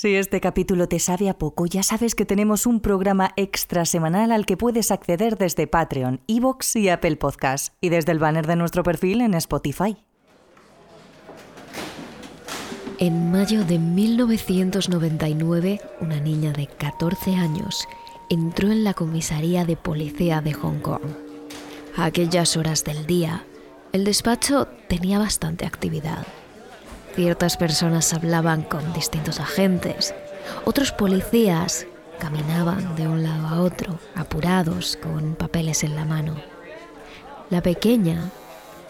Si este capítulo te sabe a poco, ya sabes que tenemos un programa extra semanal al que puedes acceder desde Patreon, Evox y Apple Podcasts, y desde el banner de nuestro perfil en Spotify. En mayo de 1999, una niña de 14 años entró en la comisaría de policía de Hong Kong. A aquellas horas del día, el despacho tenía bastante actividad. Ciertas personas hablaban con distintos agentes. Otros policías caminaban de un lado a otro, apurados, con papeles en la mano. La pequeña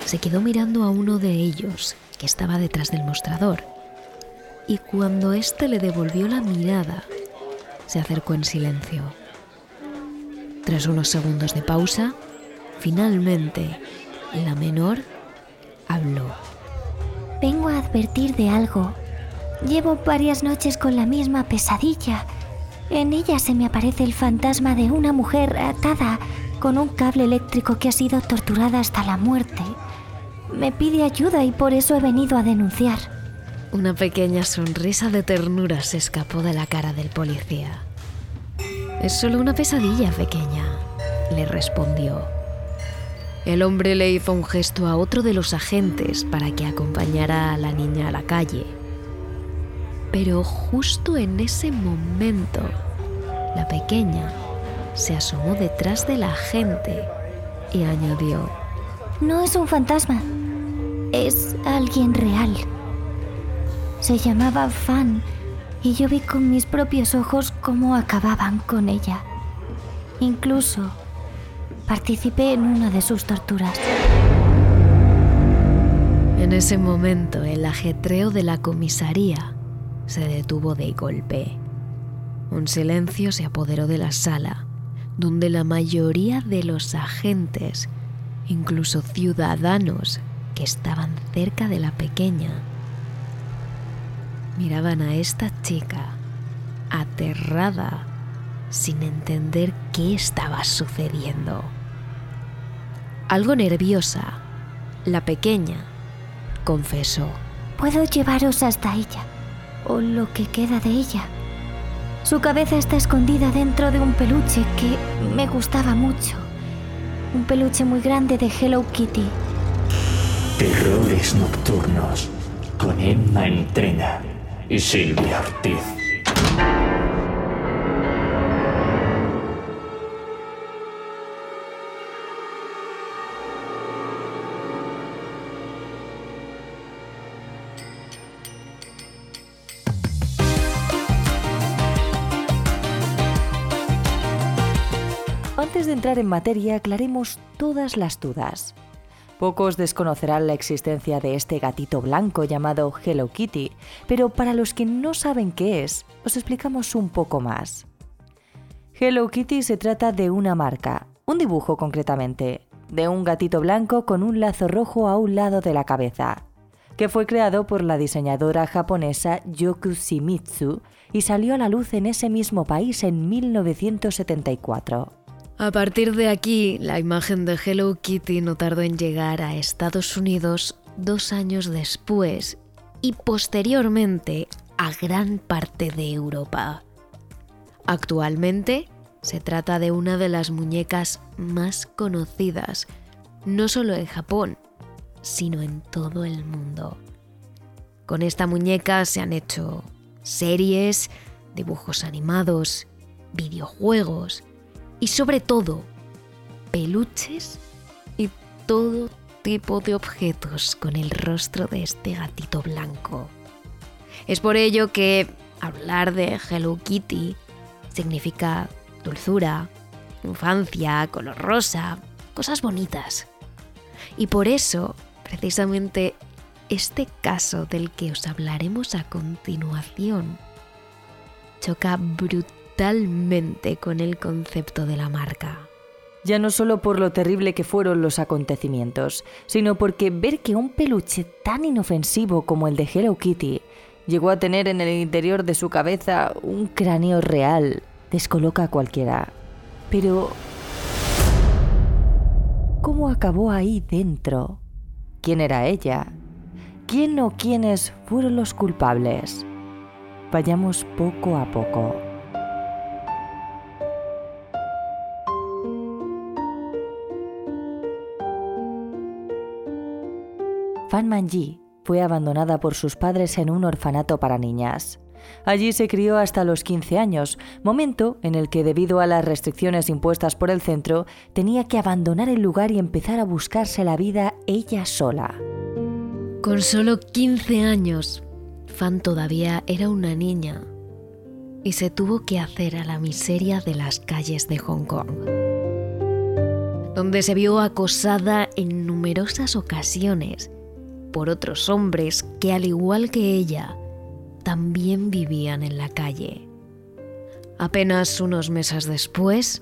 se quedó mirando a uno de ellos, que estaba detrás del mostrador. Y cuando éste le devolvió la mirada, se acercó en silencio. Tras unos segundos de pausa, finalmente, la menor habló. Vengo a advertir de algo. Llevo varias noches con la misma pesadilla. En ella se me aparece el fantasma de una mujer atada con un cable eléctrico que ha sido torturada hasta la muerte. Me pide ayuda y por eso he venido a denunciar. Una pequeña sonrisa de ternura se escapó de la cara del policía. Es solo una pesadilla pequeña, le respondió. El hombre le hizo un gesto a otro de los agentes para que acompañara a la niña a la calle. Pero justo en ese momento, la pequeña se asomó detrás del agente y añadió, No es un fantasma, es alguien real. Se llamaba Fan y yo vi con mis propios ojos cómo acababan con ella. Incluso Participé en una de sus torturas. En ese momento, el ajetreo de la comisaría se detuvo de golpe. Un silencio se apoderó de la sala, donde la mayoría de los agentes, incluso ciudadanos que estaban cerca de la pequeña, miraban a esta chica aterrada sin entender qué estaba sucediendo. Algo nerviosa, la pequeña confesó. Puedo llevaros hasta ella, o lo que queda de ella. Su cabeza está escondida dentro de un peluche que me gustaba mucho. Un peluche muy grande de Hello Kitty. Terrores nocturnos con Emma Entrena y Silvia Ortiz. En materia, aclaremos todas las dudas. Pocos desconocerán la existencia de este gatito blanco llamado Hello Kitty, pero para los que no saben qué es, os explicamos un poco más. Hello Kitty se trata de una marca, un dibujo concretamente, de un gatito blanco con un lazo rojo a un lado de la cabeza, que fue creado por la diseñadora japonesa Yoku Shimizu y salió a la luz en ese mismo país en 1974. A partir de aquí, la imagen de Hello Kitty no tardó en llegar a Estados Unidos dos años después y posteriormente a gran parte de Europa. Actualmente se trata de una de las muñecas más conocidas, no solo en Japón, sino en todo el mundo. Con esta muñeca se han hecho series, dibujos animados, videojuegos, y sobre todo peluches y todo tipo de objetos con el rostro de este gatito blanco. Es por ello que hablar de Hello Kitty significa dulzura, infancia, color rosa, cosas bonitas. Y por eso, precisamente, este caso del que os hablaremos a continuación choca brutalmente totalmente con el concepto de la marca. Ya no solo por lo terrible que fueron los acontecimientos, sino porque ver que un peluche tan inofensivo como el de Hello Kitty llegó a tener en el interior de su cabeza un cráneo real descoloca a cualquiera. Pero... ¿Cómo acabó ahí dentro? ¿Quién era ella? ¿Quién o quiénes fueron los culpables? Vayamos poco a poco. Fan Manji fue abandonada por sus padres en un orfanato para niñas. Allí se crió hasta los 15 años, momento en el que debido a las restricciones impuestas por el centro, tenía que abandonar el lugar y empezar a buscarse la vida ella sola. Con solo 15 años, Fan todavía era una niña y se tuvo que hacer a la miseria de las calles de Hong Kong, donde se vio acosada en numerosas ocasiones por otros hombres que, al igual que ella, también vivían en la calle. Apenas unos meses después,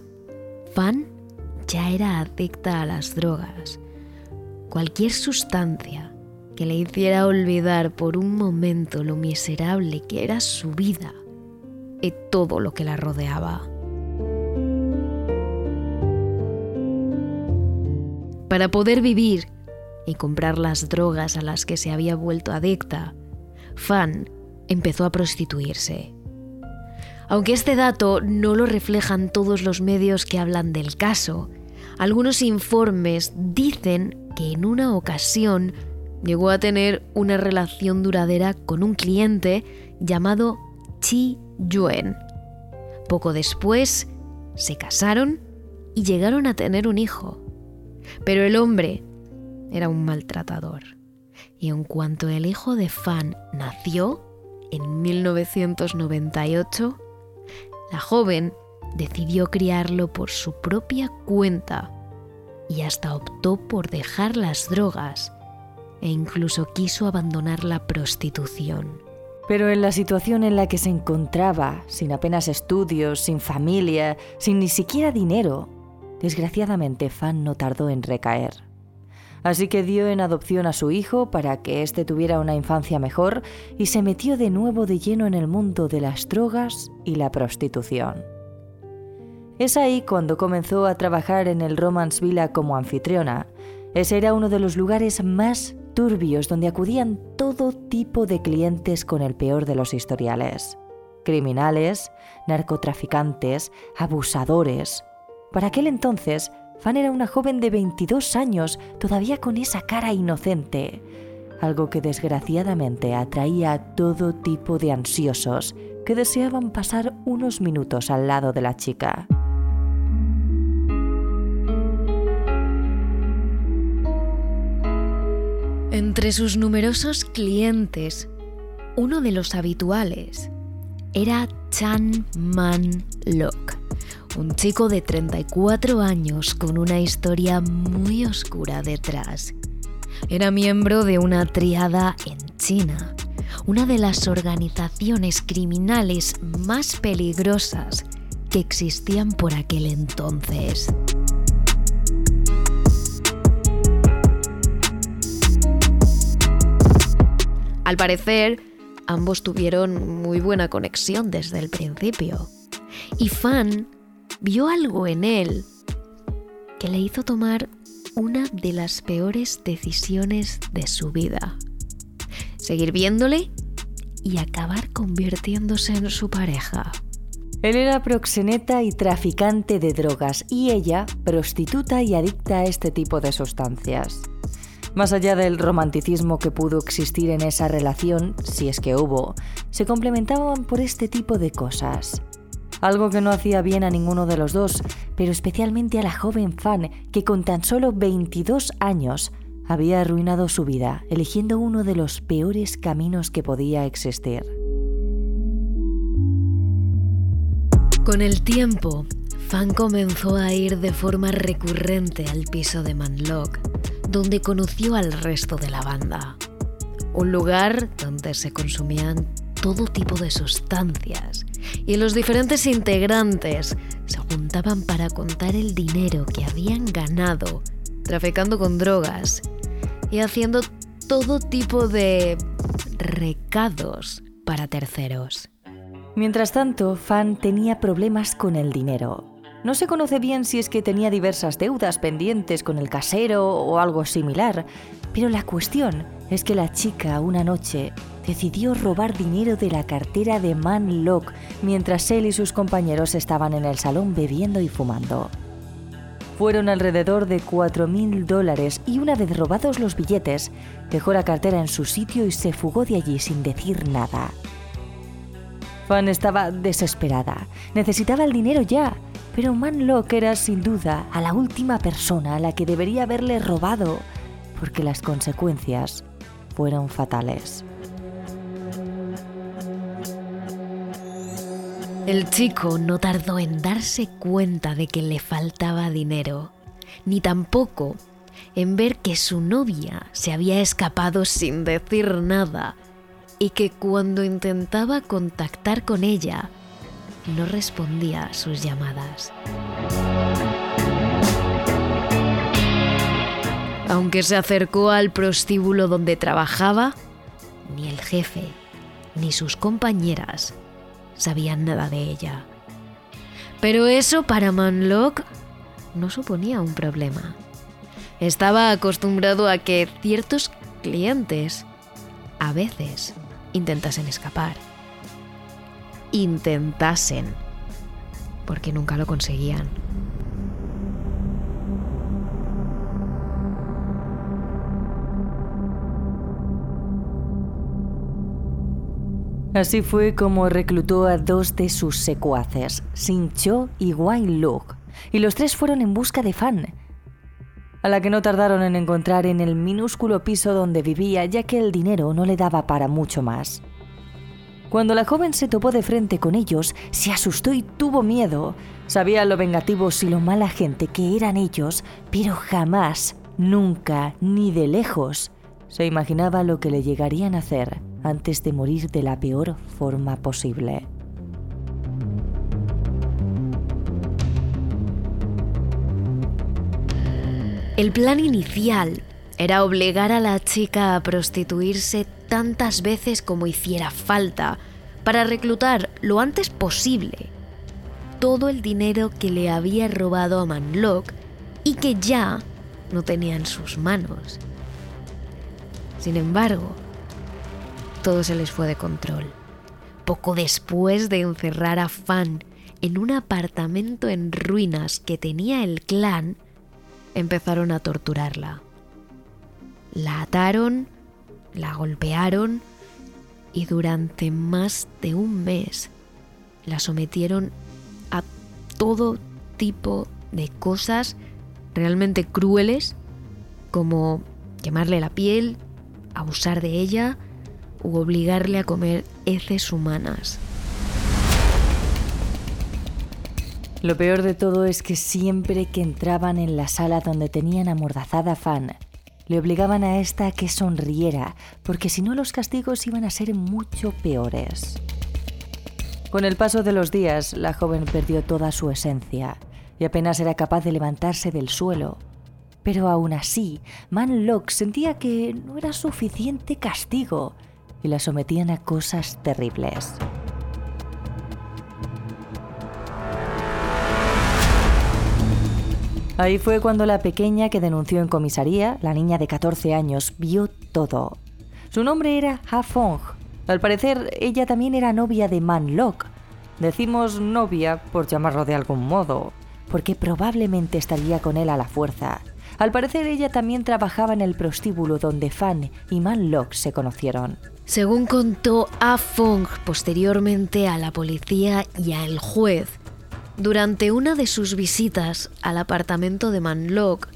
Fan ya era adicta a las drogas. Cualquier sustancia que le hiciera olvidar por un momento lo miserable que era su vida y todo lo que la rodeaba. Para poder vivir y comprar las drogas a las que se había vuelto adicta, Fan empezó a prostituirse. Aunque este dato no lo reflejan todos los medios que hablan del caso, algunos informes dicen que en una ocasión llegó a tener una relación duradera con un cliente llamado Chi Yuen. Poco después se casaron y llegaron a tener un hijo. Pero el hombre era un maltratador. Y en cuanto el hijo de Fan nació, en 1998, la joven decidió criarlo por su propia cuenta y hasta optó por dejar las drogas e incluso quiso abandonar la prostitución. Pero en la situación en la que se encontraba, sin apenas estudios, sin familia, sin ni siquiera dinero, desgraciadamente Fan no tardó en recaer. Así que dio en adopción a su hijo para que éste tuviera una infancia mejor y se metió de nuevo de lleno en el mundo de las drogas y la prostitución. Es ahí cuando comenzó a trabajar en el Romance Villa como anfitriona. Ese era uno de los lugares más turbios donde acudían todo tipo de clientes con el peor de los historiales. Criminales, narcotraficantes, abusadores. Para aquel entonces, Fan era una joven de 22 años, todavía con esa cara inocente, algo que desgraciadamente atraía a todo tipo de ansiosos que deseaban pasar unos minutos al lado de la chica. Entre sus numerosos clientes, uno de los habituales era Chan Man Lok, un chico de 34 años con una historia muy oscura detrás. Era miembro de una triada en China, una de las organizaciones criminales más peligrosas que existían por aquel entonces. Al parecer, ambos tuvieron muy buena conexión desde el principio. Y Fan vio algo en él que le hizo tomar una de las peores decisiones de su vida. Seguir viéndole y acabar convirtiéndose en su pareja. Él era proxeneta y traficante de drogas y ella prostituta y adicta a este tipo de sustancias. Más allá del romanticismo que pudo existir en esa relación, si es que hubo, se complementaban por este tipo de cosas algo que no hacía bien a ninguno de los dos, pero especialmente a la joven fan que con tan solo 22 años había arruinado su vida, eligiendo uno de los peores caminos que podía existir. Con el tiempo, Fan comenzó a ir de forma recurrente al piso de Manlock, donde conoció al resto de la banda. Un lugar donde se consumían todo tipo de sustancias y los diferentes integrantes se juntaban para contar el dinero que habían ganado traficando con drogas y haciendo todo tipo de recados para terceros. Mientras tanto, Fan tenía problemas con el dinero. No se conoce bien si es que tenía diversas deudas pendientes con el casero o algo similar, pero la cuestión es que la chica una noche decidió robar dinero de la cartera de Man Locke mientras él y sus compañeros estaban en el salón bebiendo y fumando. Fueron alrededor de 4.000 dólares y una vez robados los billetes, dejó la cartera en su sitio y se fugó de allí sin decir nada. Fan estaba desesperada. Necesitaba el dinero ya. Pero Manlock era sin duda a la última persona a la que debería haberle robado, porque las consecuencias fueron fatales. El chico no tardó en darse cuenta de que le faltaba dinero, ni tampoco en ver que su novia se había escapado sin decir nada y que cuando intentaba contactar con ella, no respondía a sus llamadas. Aunque se acercó al prostíbulo donde trabajaba, ni el jefe ni sus compañeras sabían nada de ella. Pero eso para Manlock no suponía un problema. Estaba acostumbrado a que ciertos clientes a veces intentasen escapar. Intentasen, porque nunca lo conseguían. Así fue como reclutó a dos de sus secuaces, Cho y Wayne Luke, y los tres fueron en busca de Fan, a la que no tardaron en encontrar en el minúsculo piso donde vivía, ya que el dinero no le daba para mucho más. Cuando la joven se topó de frente con ellos, se asustó y tuvo miedo. Sabía lo vengativos y lo mala gente que eran ellos, pero jamás, nunca, ni de lejos, se imaginaba lo que le llegarían a hacer antes de morir de la peor forma posible. El plan inicial era obligar a la chica a prostituirse tantas veces como hiciera falta para reclutar lo antes posible todo el dinero que le había robado a Manlock y que ya no tenía en sus manos. Sin embargo, todo se les fue de control. Poco después de encerrar a Fan en un apartamento en ruinas que tenía el clan, empezaron a torturarla. La ataron, la golpearon y durante más de un mes la sometieron a todo tipo de cosas realmente crueles como quemarle la piel, abusar de ella u obligarle a comer heces humanas. Lo peor de todo es que siempre que entraban en la sala donde tenían amordazada a Fan, le obligaban a esta a que sonriera, porque si no los castigos iban a ser mucho peores. Con el paso de los días, la joven perdió toda su esencia y apenas era capaz de levantarse del suelo. Pero aún así, Manlock sentía que no era suficiente castigo y la sometían a cosas terribles. Ahí fue cuando la pequeña que denunció en comisaría, la niña de 14 años, vio todo. Su nombre era Ha Fong. Al parecer, ella también era novia de Man Lok. Decimos novia por llamarlo de algún modo, porque probablemente estaría con él a la fuerza. Al parecer, ella también trabajaba en el prostíbulo donde Fan y Man Lok se conocieron. Según contó A Fong posteriormente a la policía y al juez, durante una de sus visitas al apartamento de Manlock,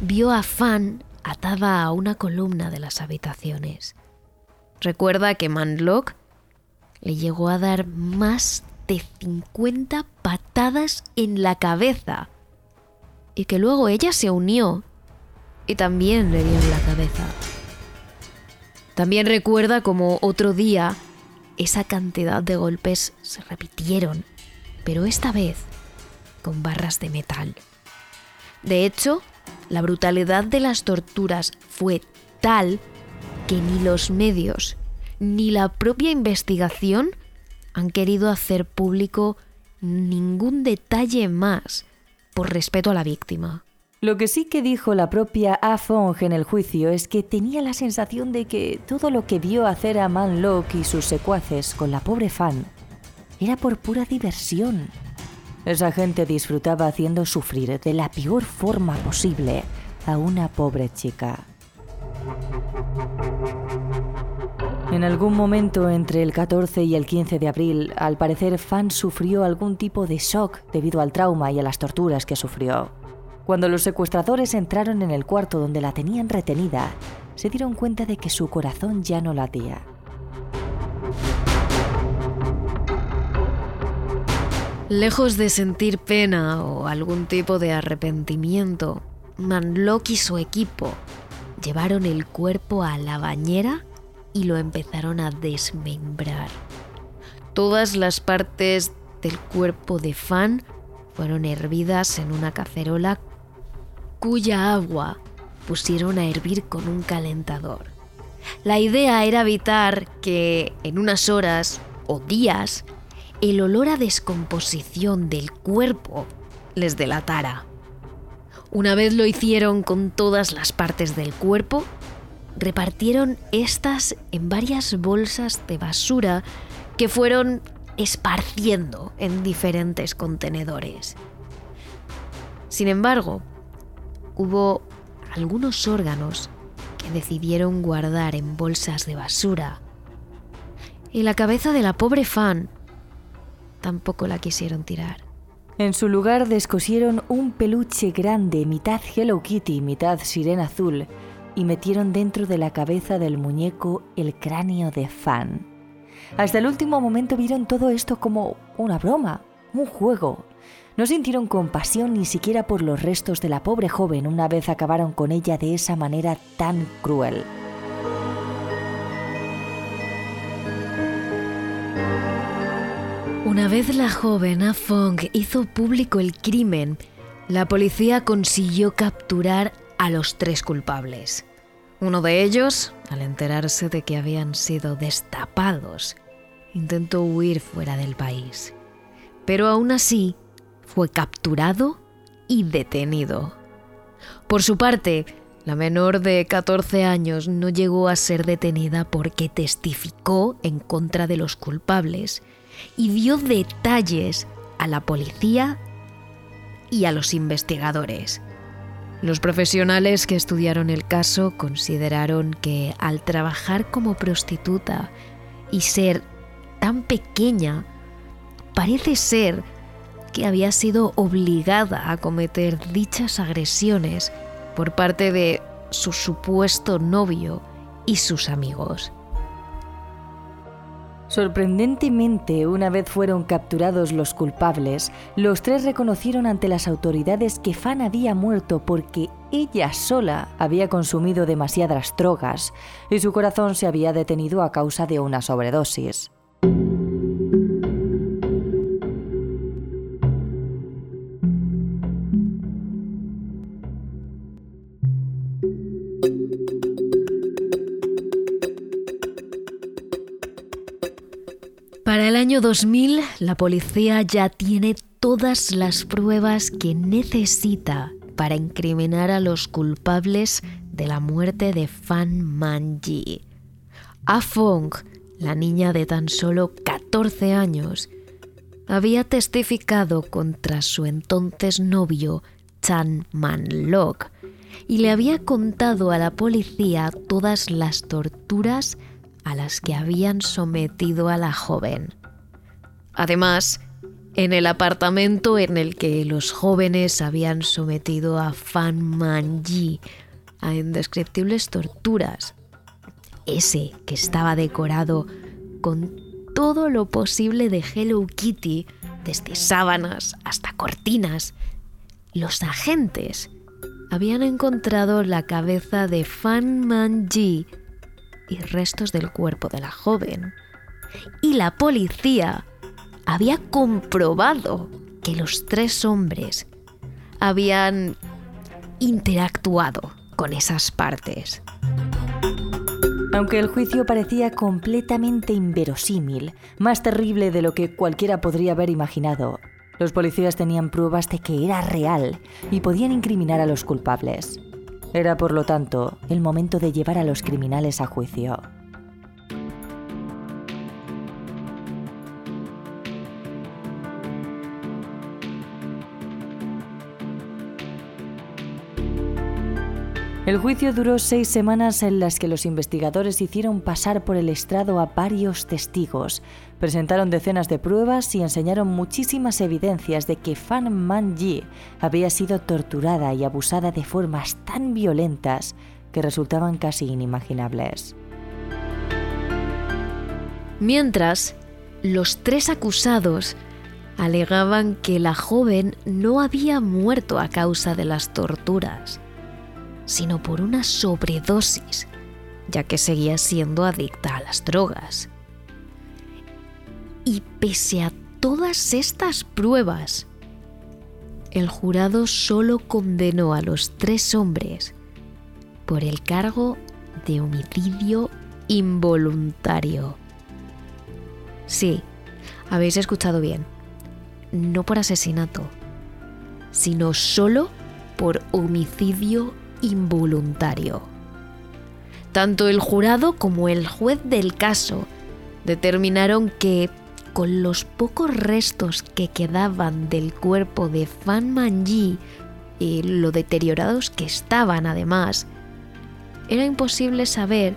vio a Fan atada a una columna de las habitaciones. Recuerda que Manlock le llegó a dar más de 50 patadas en la cabeza y que luego ella se unió y también le dio en la cabeza. También recuerda como otro día esa cantidad de golpes se repitieron pero esta vez con barras de metal. De hecho, la brutalidad de las torturas fue tal que ni los medios ni la propia investigación han querido hacer público ningún detalle más por respeto a la víctima. Lo que sí que dijo la propia A Fong en el juicio es que tenía la sensación de que todo lo que vio hacer a Man Lok y sus secuaces con la pobre Fan era por pura diversión. Esa gente disfrutaba haciendo sufrir de la peor forma posible a una pobre chica. En algún momento entre el 14 y el 15 de abril, al parecer Fan sufrió algún tipo de shock debido al trauma y a las torturas que sufrió. Cuando los secuestradores entraron en el cuarto donde la tenían retenida, se dieron cuenta de que su corazón ya no latía. Lejos de sentir pena o algún tipo de arrepentimiento, Manlock y su equipo llevaron el cuerpo a la bañera y lo empezaron a desmembrar. Todas las partes del cuerpo de Fan fueron hervidas en una cacerola cuya agua pusieron a hervir con un calentador. La idea era evitar que en unas horas o días el olor a descomposición del cuerpo les delatara. Una vez lo hicieron con todas las partes del cuerpo, repartieron estas en varias bolsas de basura que fueron esparciendo en diferentes contenedores. Sin embargo, hubo algunos órganos que decidieron guardar en bolsas de basura. Y la cabeza de la pobre fan tampoco la quisieron tirar. En su lugar descosieron un peluche grande, mitad Hello Kitty, mitad sirena azul, y metieron dentro de la cabeza del muñeco el cráneo de Fan. Hasta el último momento vieron todo esto como una broma, un juego, no sintieron compasión ni siquiera por los restos de la pobre joven una vez acabaron con ella de esa manera tan cruel. Una vez la joven Afong hizo público el crimen, la policía consiguió capturar a los tres culpables. Uno de ellos, al enterarse de que habían sido destapados, intentó huir fuera del país. Pero aún así, fue capturado y detenido. Por su parte, la menor de 14 años no llegó a ser detenida porque testificó en contra de los culpables y dio detalles a la policía y a los investigadores. Los profesionales que estudiaron el caso consideraron que al trabajar como prostituta y ser tan pequeña, parece ser que había sido obligada a cometer dichas agresiones por parte de su supuesto novio y sus amigos. Sorprendentemente, una vez fueron capturados los culpables, los tres reconocieron ante las autoridades que Fan había muerto porque ella sola había consumido demasiadas drogas y su corazón se había detenido a causa de una sobredosis. Año 2000, la policía ya tiene todas las pruebas que necesita para incriminar a los culpables de la muerte de Fan Manji. A Fong, la niña de tan solo 14 años, había testificado contra su entonces novio Chan Man Lok y le había contado a la policía todas las torturas a las que habían sometido a la joven. Además, en el apartamento en el que los jóvenes habían sometido a Fan Manji a indescriptibles torturas, ese que estaba decorado con todo lo posible de Hello Kitty, desde sábanas hasta cortinas, los agentes habían encontrado la cabeza de Fan Manji y restos del cuerpo de la joven. Y la policía había comprobado que los tres hombres habían interactuado con esas partes. Aunque el juicio parecía completamente inverosímil, más terrible de lo que cualquiera podría haber imaginado, Los policías tenían pruebas de que era real y podían incriminar a los culpables. Era, por lo tanto, el momento de llevar a los criminales a juicio. El juicio duró seis semanas en las que los investigadores hicieron pasar por el estrado a varios testigos, presentaron decenas de pruebas y enseñaron muchísimas evidencias de que Fan Man-ji había sido torturada y abusada de formas tan violentas que resultaban casi inimaginables. Mientras, los tres acusados alegaban que la joven no había muerto a causa de las torturas sino por una sobredosis, ya que seguía siendo adicta a las drogas. Y pese a todas estas pruebas, el jurado solo condenó a los tres hombres por el cargo de homicidio involuntario. Sí, habéis escuchado bien. No por asesinato, sino solo por homicidio involuntario. Tanto el jurado como el juez del caso determinaron que, con los pocos restos que quedaban del cuerpo de Fan Manji y lo deteriorados que estaban además, era imposible saber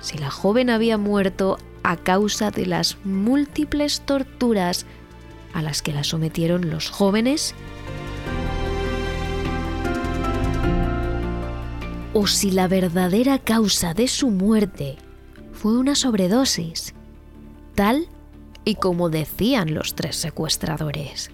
si la joven había muerto a causa de las múltiples torturas a las que la sometieron los jóvenes o si la verdadera causa de su muerte fue una sobredosis, tal y como decían los tres secuestradores.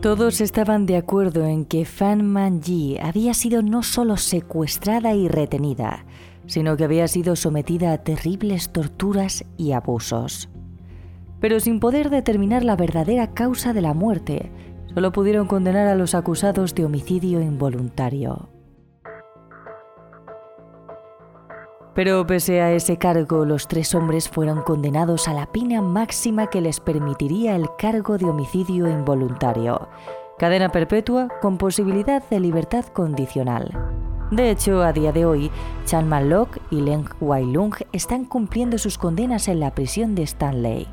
Todos estaban de acuerdo en que Fan Manji había sido no solo secuestrada y retenida, sino que había sido sometida a terribles torturas y abusos. Pero sin poder determinar la verdadera causa de la muerte, solo pudieron condenar a los acusados de homicidio involuntario. Pero pese a ese cargo, los tres hombres fueron condenados a la pena máxima que les permitiría el cargo de homicidio involuntario, cadena perpetua con posibilidad de libertad condicional. De hecho, a día de hoy, Chan Man-lok y Leng Wai-lung están cumpliendo sus condenas en la prisión de Stanley.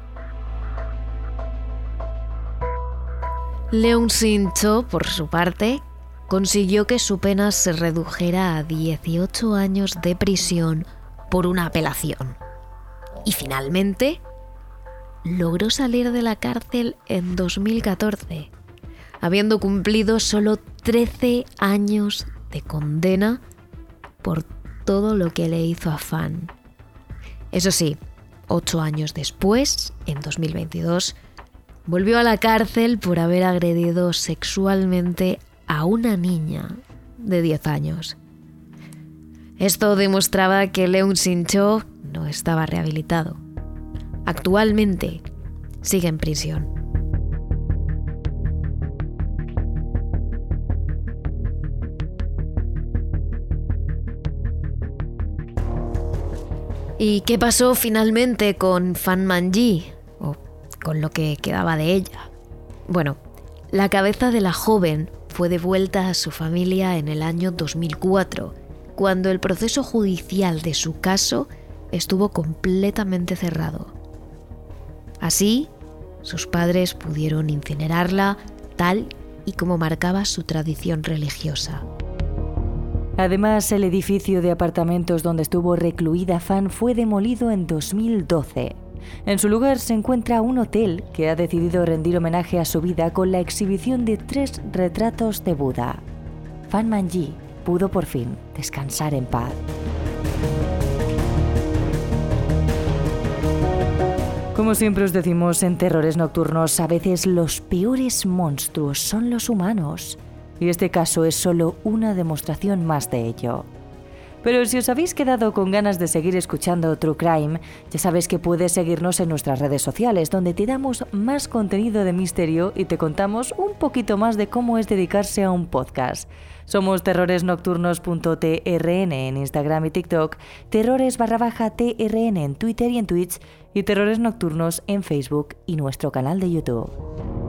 Leung Sin-cho, por su parte, consiguió que su pena se redujera a 18 años de prisión por una apelación. Y finalmente, logró salir de la cárcel en 2014, habiendo cumplido solo 13 años de condena por todo lo que le hizo a Fan. Eso sí, ocho años después, en 2022, volvió a la cárcel por haber agredido sexualmente a una niña de 10 años. Esto demostraba que Leung Sin-cho no estaba rehabilitado. Actualmente sigue en prisión. ¿Y qué pasó finalmente con Fan Manji, con lo que quedaba de ella. Bueno, la cabeza de la joven fue devuelta a su familia en el año 2004, cuando el proceso judicial de su caso estuvo completamente cerrado. Así, sus padres pudieron incinerarla tal y como marcaba su tradición religiosa. Además, el edificio de apartamentos donde estuvo recluida Fan fue demolido en 2012 en su lugar se encuentra un hotel que ha decidido rendir homenaje a su vida con la exhibición de tres retratos de Buda. Fan Manji pudo por fin descansar en paz. Como siempre os decimos en Terrores Nocturnos, a veces los peores monstruos son los humanos, y este caso es solo una demostración más de ello. Pero si os habéis quedado con ganas de seguir escuchando True Crime, ya sabes que puedes seguirnos en nuestras redes sociales, donde te damos más contenido de misterio y te contamos un poquito más de cómo es dedicarse a un podcast. Somos terroresnocturnos.trn en Instagram y TikTok, terrores barra baja TRN en Twitter y en Twitch y Terrores Nocturnos en Facebook y nuestro canal de YouTube.